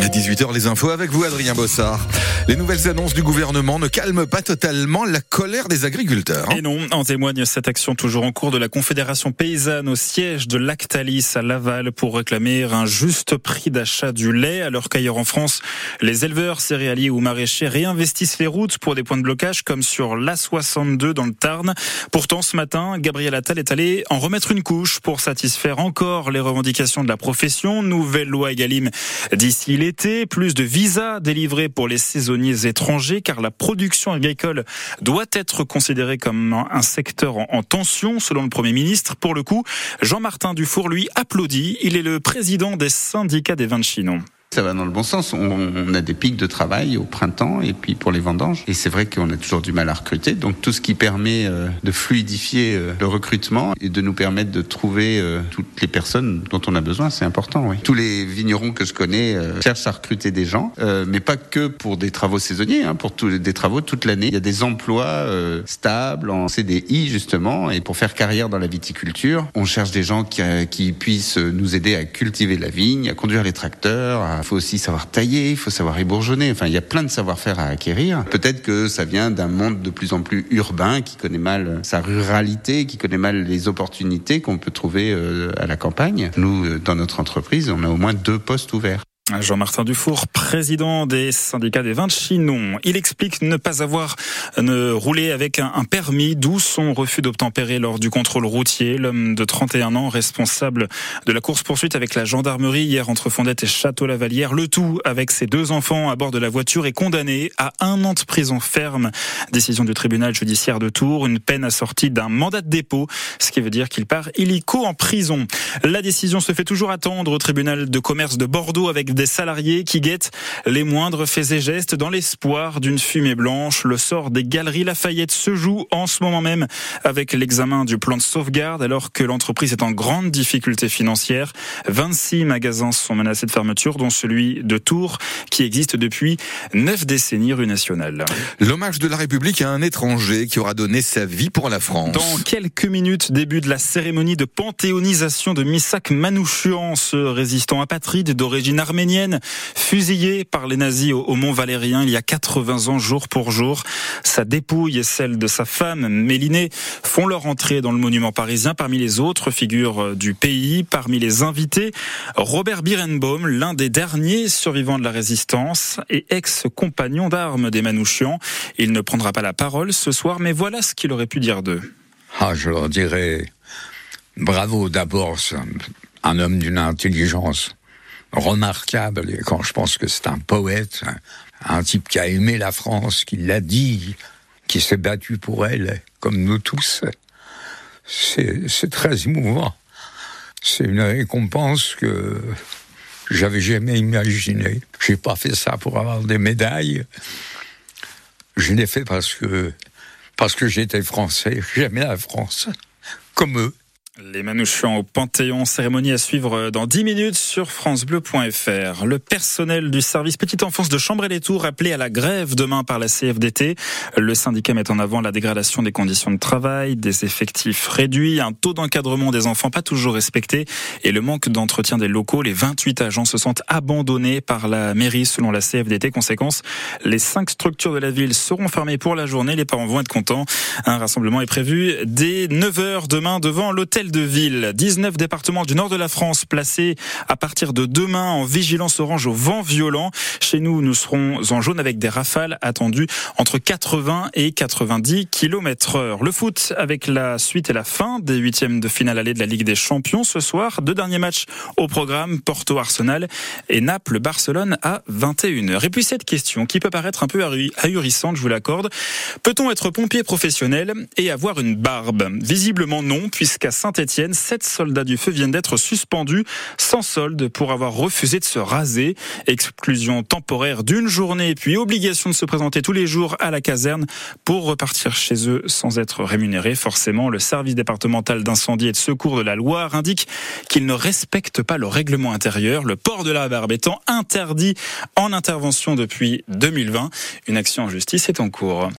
À 18h, les infos avec vous, Adrien Bossard. Les nouvelles annonces du gouvernement ne calment pas totalement la colère des agriculteurs. Hein. Et non, en témoigne cette action toujours en cours de la Confédération paysanne au siège de Lactalis à Laval pour réclamer un juste prix d'achat du lait, alors qu'ailleurs en France, les éleveurs céréaliers ou maraîchers réinvestissent les routes pour des points de blocage comme sur l'A62 dans le Tarn. Pourtant, ce matin, Gabriel Attal est allé en remettre une couche pour satisfaire encore les revendications de la profession. Nouvelle loi Egalim d'ici plus de visas délivrés pour les saisonniers étrangers, car la production agricole doit être considérée comme un secteur en tension, selon le Premier ministre. Pour le coup, Jean-Martin Dufour, lui, applaudit. Il est le président des syndicats des vins de Chinon. Ça va dans le bon sens. On, a des pics de travail au printemps et puis pour les vendanges. Et c'est vrai qu'on a toujours du mal à recruter. Donc tout ce qui permet euh, de fluidifier euh, le recrutement et de nous permettre de trouver euh, toutes les personnes dont on a besoin, c'est important. Oui. Tous les vignerons que je connais cherchent à recruter des gens, mais pas que pour des travaux saisonniers, hein, pour des travaux toute l'année. Il y a des emplois stables en CDI justement et pour faire carrière dans la viticulture, on cherche des gens qui, puissent nous aider à cultiver la vigne, à conduire les tracteurs, il faut aussi savoir tailler, il faut savoir ébourgeonner. Enfin, il y a plein de savoir-faire à acquérir. Peut-être que ça vient d'un monde de plus en plus urbain qui connaît mal sa ruralité, qui connaît mal les opportunités qu'on peut trouver euh, à la campagne. Nous, euh, dans notre entreprise, on a au moins deux postes ouverts. Jean-Martin Dufour, président des syndicats des vins de Chinon. Il explique ne pas avoir ne rouler avec un, permis, d'où son refus d'obtempérer lors du contrôle routier. L'homme de 31 ans, responsable de la course-poursuite avec la gendarmerie hier entre Fondette et Château-Lavalière. Le tout avec ses deux enfants à bord de la voiture est condamné à un an de prison ferme. Décision du tribunal judiciaire de Tours, une peine assortie d'un mandat de dépôt, ce qui veut dire qu'il part illico en prison. La décision se fait toujours attendre au tribunal de commerce de Bordeaux avec des salariés qui guettent les moindres faits et gestes dans l'espoir d'une fumée blanche. Le sort des galeries Lafayette se joue en ce moment même avec l'examen du plan de sauvegarde alors que l'entreprise est en grande difficulté financière. 26 magasins sont menacés de fermeture, dont celui de Tours qui existe depuis 9 décennies rue nationale. L'hommage de la République à un étranger qui aura donné sa vie pour la France. Dans quelques minutes, début de la cérémonie de panthéonisation de Misak Manouchian, ce résistant apatride d'origine arménienne fusillé par les nazis au, Mont Valérien il y a 80 ans jour pour jour. Sa dépouille et celle de sa femme, Mélinée, font leur entrée dans le monument parisien parmi les autres figures du pays. Parmi les invités, Robert Birenbaum, l'un des derniers survivants de la résistance et ex-compagnon d'armes des Manouchians. Il ne prendra pas la parole ce soir, mais voilà ce qu'il aurait pu dire d'eux. Ah, je leur dirais bravo d'abord, un homme d'une intelligence remarquable. Et quand je pense que c'est un poète, un, type qui a aimé la France, qui l'a dit, qui s'est battu pour elle, comme nous tous, c'est très émouvant. C'est une récompense que j'avais jamais imaginée. J'ai pas fait ça pour avoir des médailles. Je l'ai fait parce que parce que j'étais français. J'aimais la France, comme eux. Les Manouchians au Panthéon, cérémonie à suivre dans 10 minutes sur francebleu.fr. Le personnel du service petite enfance de Chambre et les Tours appelé à la grève demain par la CFDT. Le syndicat met en avant la dégradation des conditions de travail, des effectifs réduits, un taux d'encadrement des enfants pas toujours respecté et le manque d'entretien des locaux. Les 28 agents se sentent abandonnés par la mairie selon la CFDT. Conséquence, les cinq structures de la ville seront fermées pour la journée. Les parents vont être contents. Un rassemblement est prévu dès 9h demain devant l'hôtel de ville. 19 départements du nord de la France placés à partir de demain en vigilance orange au vent violent. Chez nous, nous serons en jaune avec des rafales attendues entre 80 et 90 km heure. Le foot avec la suite et la fin des huitièmes de finale allée de la Ligue des Champions ce soir. Deux derniers matchs au programme, Porto-Arsenal et Naples-Barcelone à 21h. Et puis cette question qui peut paraître un peu ahurissante, je vous l'accorde. Peut-on être pompier professionnel et avoir une barbe? Visiblement non, puisqu'à saint Etienne, sept soldats du feu viennent d'être suspendus sans solde pour avoir refusé de se raser. Exclusion temporaire d'une journée, puis obligation de se présenter tous les jours à la caserne pour repartir chez eux sans être rémunérés. Forcément, le service départemental d'incendie et de secours de la Loire indique qu'ils ne respectent pas le règlement intérieur, le port de la barbe étant interdit en intervention depuis 2020. Une action en justice est en cours.